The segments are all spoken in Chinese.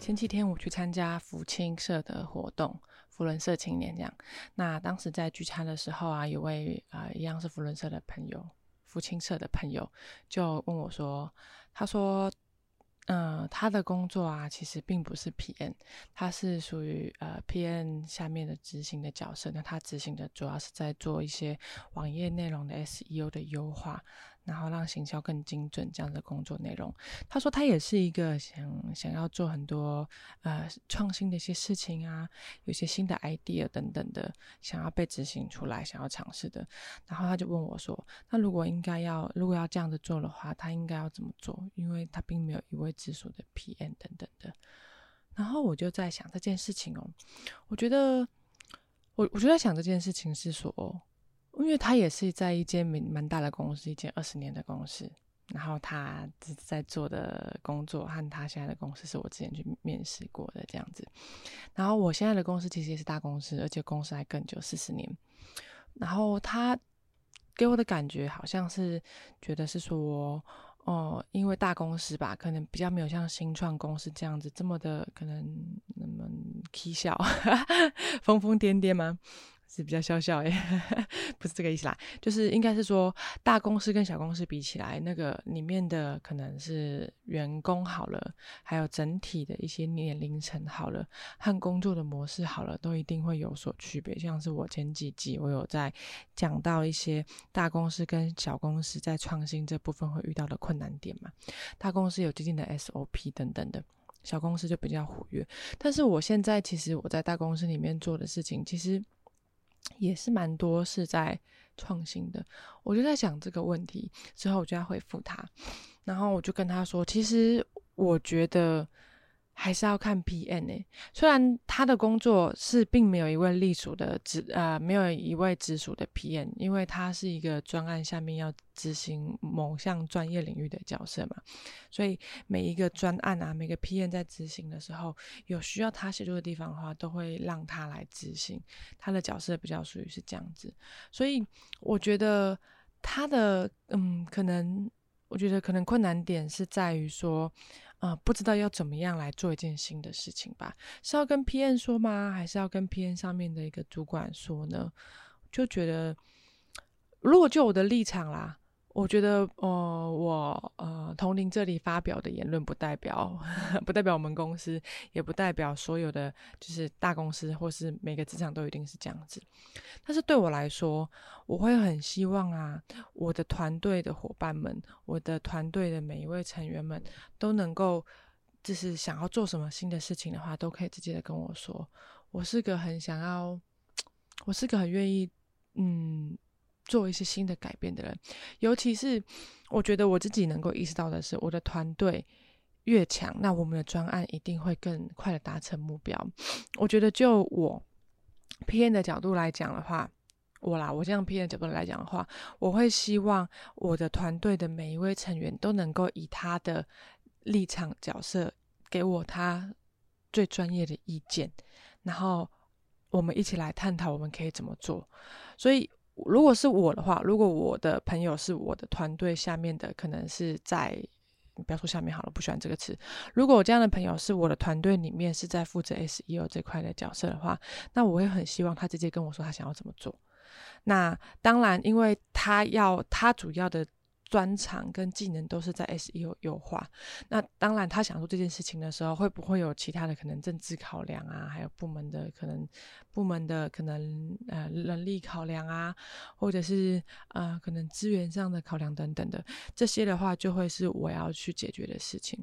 前几天我去参加福清社的活动，福伦社青年这样。那当时在聚餐的时候啊，有位啊一样是福伦社的朋友，福清社的朋友就问我说：“他说，嗯，他的工作啊，其实并不是 P N，他是属于呃 P N 下面的执行的角色。那他执行的主要是在做一些网页内容的 SEO 的优化。”然后让行销更精准这样的工作内容。他说他也是一个想想要做很多呃创新的一些事情啊，有些新的 idea 等等的，想要被执行出来，想要尝试的。然后他就问我说：“那如果应该要如果要这样子做的话，他应该要怎么做？因为他并没有一位直属的 PM 等等的。”然后我就在想这件事情哦，我觉得我我就在想这件事情是说。因为他也是在一间蛮蛮大的公司，一间二十年的公司，然后他在做的工作和他现在的公司是我之前去面试过的这样子。然后我现在的公司其实也是大公司，而且公司还更久，四十年。然后他给我的感觉好像是觉得是说，哦，因为大公司吧，可能比较没有像新创公司这样子这么的可能那么蹊跷、疯疯癫癫吗？是比较笑笑诶，不是这个意思啦，就是应该是说大公司跟小公司比起来，那个里面的可能是员工好了，还有整体的一些年龄层好了，和工作的模式好了，都一定会有所区别。像是我前几集我有在讲到一些大公司跟小公司在创新这部分会遇到的困难点嘛，大公司有既定的 SOP 等等的，小公司就比较活跃。但是我现在其实我在大公司里面做的事情，其实。也是蛮多是在创新的，我就在想这个问题之后，我就要回复他，然后我就跟他说，其实我觉得。还是要看 PM 呢，虽然他的工作是并没有一位隶属的直呃，没有一位直属的 PM，因为他是一个专案下面要执行某项专业领域的角色嘛，所以每一个专案啊，每个 PM 在执行的时候，有需要他协助的地方的话，都会让他来执行。他的角色比较属于是这样子，所以我觉得他的嗯，可能我觉得可能困难点是在于说。啊，不知道要怎么样来做一件新的事情吧？是要跟 P N 说吗？还是要跟 P N 上面的一个主管说呢？就觉得，如果就我的立场啦。我觉得，呃，我呃，同龄这里发表的言论不代表，不代表我们公司，也不代表所有的就是大公司或是每个职场都一定是这样子。但是对我来说，我会很希望啊，我的团队的伙伴们，我的团队的每一位成员们都能够，就是想要做什么新的事情的话，都可以直接的跟我说。我是个很想要，我是个很愿意，嗯。做一些新的改变的人，尤其是我觉得我自己能够意识到的是，我的团队越强，那我们的专案一定会更快的达成目标。我觉得就我 P N 的角度来讲的话，我啦，我这样 P N 的角度来讲的话，我会希望我的团队的每一位成员都能够以他的立场角色给我他最专业的意见，然后我们一起来探讨我们可以怎么做。所以。如果是我的话，如果我的朋友是我的团队下面的，可能是在不要说下面好了，不喜欢这个词。如果我这样的朋友是我的团队里面是在负责 SEO 这块的角色的话，那我会很希望他直接跟我说他想要怎么做。那当然，因为他要他主要的。专长跟技能都是在 SEO 优化。那当然，他想做这件事情的时候，会不会有其他的可能政治考量啊？还有部门的可能部门的可能呃人力考量啊，或者是呃可能资源上的考量等等的这些的话，就会是我要去解决的事情。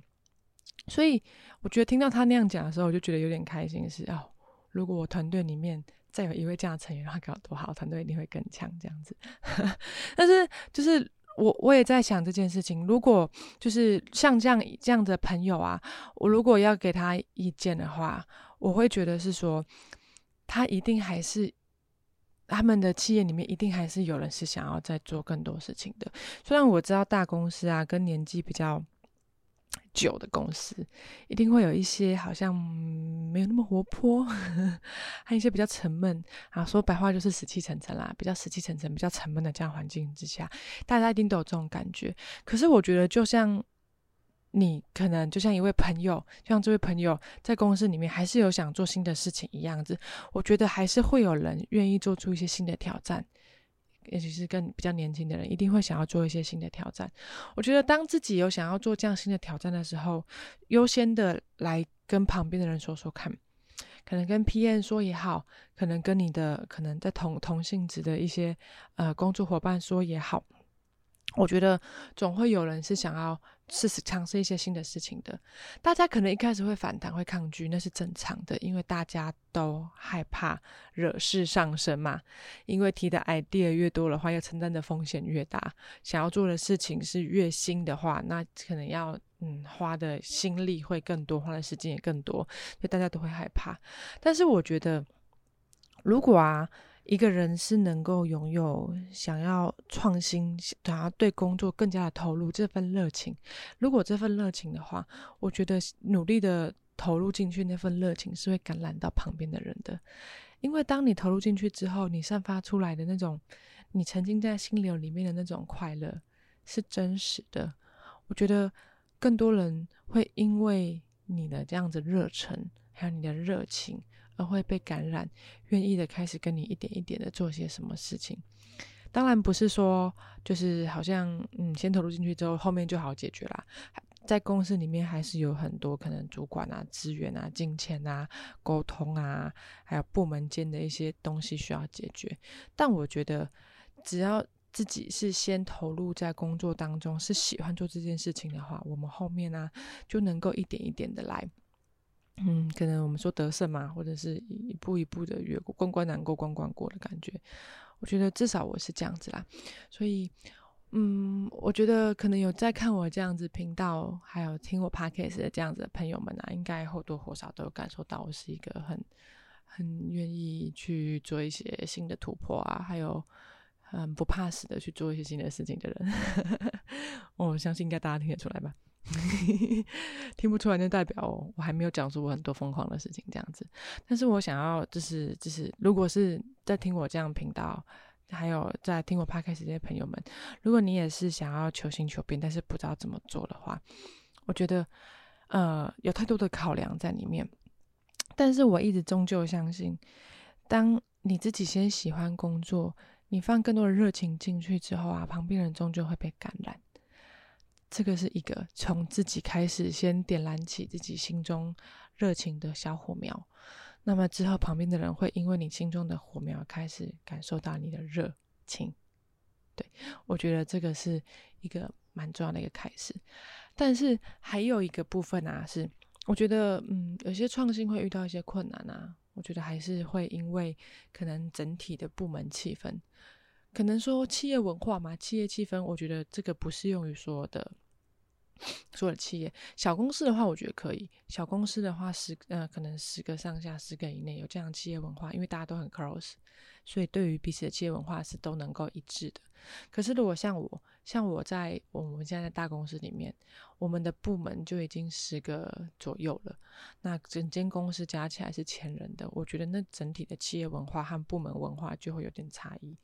所以我觉得听到他那样讲的时候，我就觉得有点开心，是哦，如果我团队里面再有一位这样的成员，那该有多好，团队一定会更强这样子。但是就是。我我也在想这件事情，如果就是像这样这样的朋友啊，我如果要给他意见的话，我会觉得是说，他一定还是他们的企业里面一定还是有人是想要在做更多事情的。虽然我知道大公司啊，跟年纪比较。久的公司一定会有一些好像没有那么活泼，还有一些比较沉闷啊。说白话就是死气沉沉啦，比较死气沉沉、比较沉闷的这样环境之下，大家一定都有这种感觉。可是我觉得，就像你可能就像一位朋友，就像这位朋友在公司里面还是有想做新的事情一样子，我觉得还是会有人愿意做出一些新的挑战，尤其是跟比较年轻的人，一定会想要做一些新的挑战。我觉得当自己有想要做这样新的挑战的时候，优先的来跟旁边的人说说看，可能跟 PM 说也好，可能跟你的可能在同同性质的一些呃工作伙伴说也好。我觉得总会有人是想要试试尝试一些新的事情的。大家可能一开始会反弹、会抗拒，那是正常的，因为大家都害怕惹事上身嘛。因为提的 idea 越多的话，要承担的风险越大。想要做的事情是越新的话，那可能要嗯花的心力会更多，花的时间也更多，所以大家都会害怕。但是我觉得，如果啊。一个人是能够拥有想要创新，想要对工作更加的投入这份热情。如果这份热情的话，我觉得努力的投入进去，那份热情是会感染到旁边的人的。因为当你投入进去之后，你散发出来的那种，你沉浸在心流里面的那种快乐是真实的。我觉得更多人会因为你的这样子热忱，还有你的热情。而会被感染，愿意的开始跟你一点一点的做些什么事情。当然不是说就是好像嗯，先投入进去之后，后面就好解决啦。在公司里面还是有很多可能主管啊、资源啊、金钱啊、沟通啊，还有部门间的一些东西需要解决。但我觉得，只要自己是先投入在工作当中，是喜欢做这件事情的话，我们后面呢就能够一点一点的来。嗯，可能我们说得胜嘛，或者是一步一步的越过关关难过关关过的感觉。我觉得至少我是这样子啦，所以，嗯，我觉得可能有在看我这样子频道，还有听我 podcast 的这样子的朋友们啊，应该或多或少都有感受到我是一个很很愿意去做一些新的突破啊，还有很不怕死的去做一些新的事情的人。我相信应该大家听得出来吧。听不出来，就代表我还没有讲出我很多疯狂的事情这样子。但是我想要，就是就是，如果是在听我这样频道，还有在听我 podcast 这些朋友们，如果你也是想要求新求变，但是不知道怎么做的话，我觉得呃有太多的考量在里面。但是我一直终究相信，当你自己先喜欢工作，你放更多的热情进去之后啊，旁边人终究会被感染。这个是一个从自己开始，先点燃起自己心中热情的小火苗。那么之后，旁边的人会因为你心中的火苗开始感受到你的热情。对我觉得这个是一个蛮重要的一个开始。但是还有一个部分啊，是我觉得嗯，有些创新会遇到一些困难啊。我觉得还是会因为可能整体的部门气氛。可能说企业文化嘛，企业气氛，我觉得这个不适用于所有的所有的企业。小公司的话，我觉得可以。小公司的话，十呃，可能十个上下，十个以内有这样企业文化，因为大家都很 close，所以对于彼此的企业文化是都能够一致的。可是如果像我，像我在我们现在大公司里面，我们的部门就已经十个左右了，那整间公司加起来是千人的，我觉得那整体的企业文化和部门文化就会有点差异。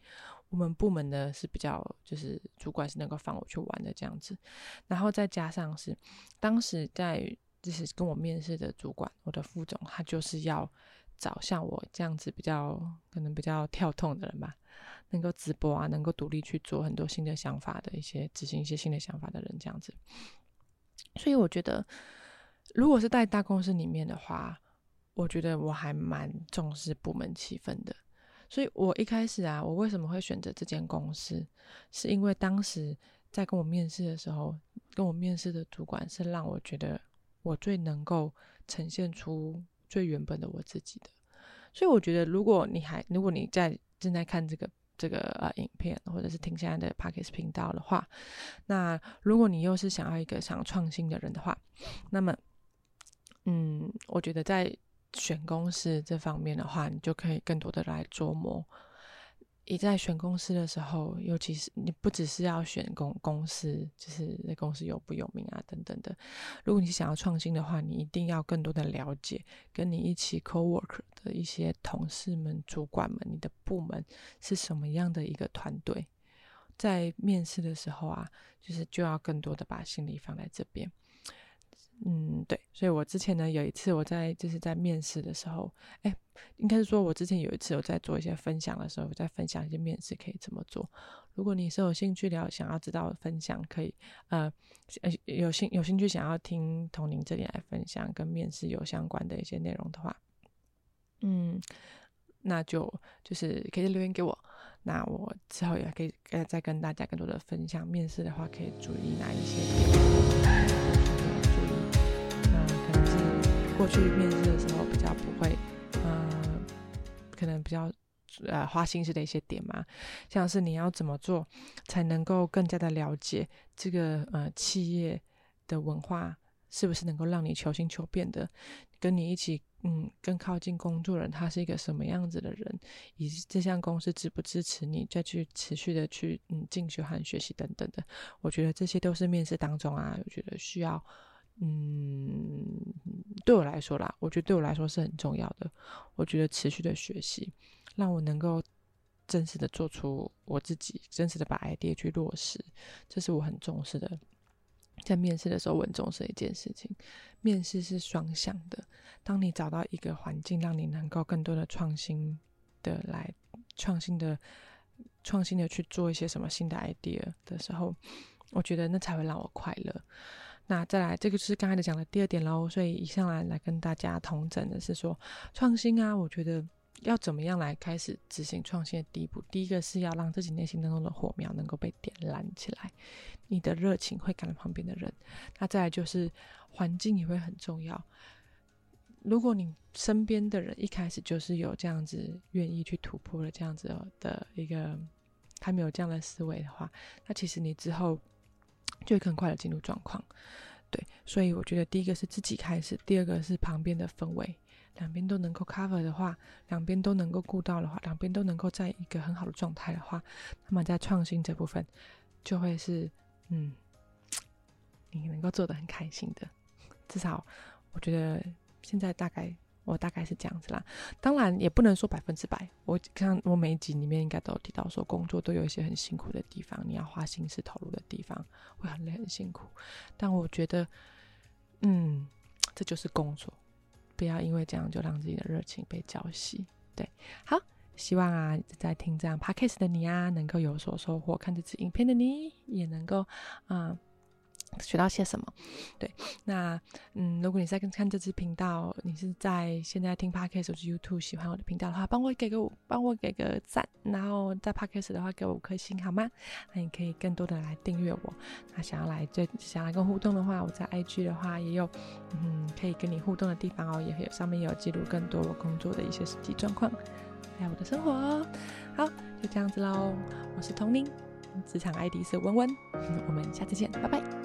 我们部门呢是比较，就是主管是能够放我去玩的这样子，然后再加上是当时在就是跟我面试的主管，我的副总，他就是要找像我这样子比较可能比较跳痛的人吧。能够直播啊，能够独立去做很多新的想法的一些执行一些新的想法的人，这样子。所以我觉得，如果是在大公司里面的话，我觉得我还蛮重视部门气氛的。所以我一开始啊，我为什么会选择这间公司，是因为当时在跟我面试的时候，跟我面试的主管是让我觉得我最能够呈现出最原本的我自己的。所以我觉得，如果你还如果你在正在看这个。这个呃影片，或者是听现在的 p o c k e t 频道的话，那如果你又是想要一个想创新的人的话，那么，嗯，我觉得在选公司这方面的话，你就可以更多的来琢磨。你在选公司的时候，尤其是你不只是要选公公司，就是那公司有不有名啊等等的。如果你想要创新的话，你一定要更多的了解跟你一起 co work 的一些同事们、主管们，你的部门是什么样的一个团队。在面试的时候啊，就是就要更多的把心力放在这边。嗯，对，所以我之前呢有一次我在就是在面试的时候，哎，应该是说我之前有一次我在做一些分享的时候，我在分享一些面试可以怎么做。如果你是有兴趣聊，想要知道分享，可以呃有兴有兴趣想要听童宁这里来分享跟面试有相关的一些内容的话，嗯，那就就是可以留言给我，那我之后也可以再跟大家更多的分享。面试的话可以注意哪一些点。过去面试的时候比较不会，嗯，可能比较呃花心思的一些点嘛，像是你要怎么做才能够更加的了解这个呃企业的文化是不是能够让你求新求变的，跟你一起嗯更靠近工作人他是一个什么样子的人，以及这项公司支不支持你再去持续的去嗯进修和学习等等的，我觉得这些都是面试当中啊，我觉得需要。嗯，对我来说啦，我觉得对我来说是很重要的。我觉得持续的学习，让我能够真实的做出我自己，真实的把 idea 去落实，这是我很重视的。在面试的时候，我很重视的一件事情。面试是双向的，当你找到一个环境，让你能够更多的创新的来创新的创新的去做一些什么新的 idea 的时候，我觉得那才会让我快乐。那再来，这个是刚才讲的第二点喽。所以以上来来跟大家同整的是说，创新啊，我觉得要怎么样来开始执行创新的第一步？第一个是要让自己内心当中的火苗能够被点燃起来，你的热情会感染旁边的人。那再来就是环境也会很重要。如果你身边的人一开始就是有这样子愿意去突破的这样子的一个，他没有这样的思维的话，那其实你之后。就会更快的进入状况，对，所以我觉得第一个是自己开始，第二个是旁边的氛围，两边都能够 cover 的话，两边都能够顾到的话，两边都能够在一个很好的状态的话，那么在创新这部分就会是，嗯，你能够做的很开心的，至少我觉得现在大概。我大概是这样子啦，当然也不能说百分之百。我看我每一集里面应该都有提到，说工作都有一些很辛苦的地方，你要花心思投入的地方会很累很辛苦。但我觉得，嗯，这就是工作，不要因为这样就让自己的热情被浇熄。对，好，希望啊在听这样 podcast 的你啊，能够有所收获；看这支影片的你也能够啊。学到些什么？对，那嗯，如果你在看这支频道，你是在现在听 podcast 或者 YouTube 喜欢我的频道的话，帮我给个帮我给个赞，然后在 podcast 的话给我五颗星好吗？那你可以更多的来订阅我。那想要来最想要跟互动的话，我在 IG 的话也有嗯可以跟你互动的地方哦，也有上面有记录更多我工作的一些实际状况，还有我的生活。好，就这样子喽。我是童宁，职场 ID 是温温，我们下次见，拜拜。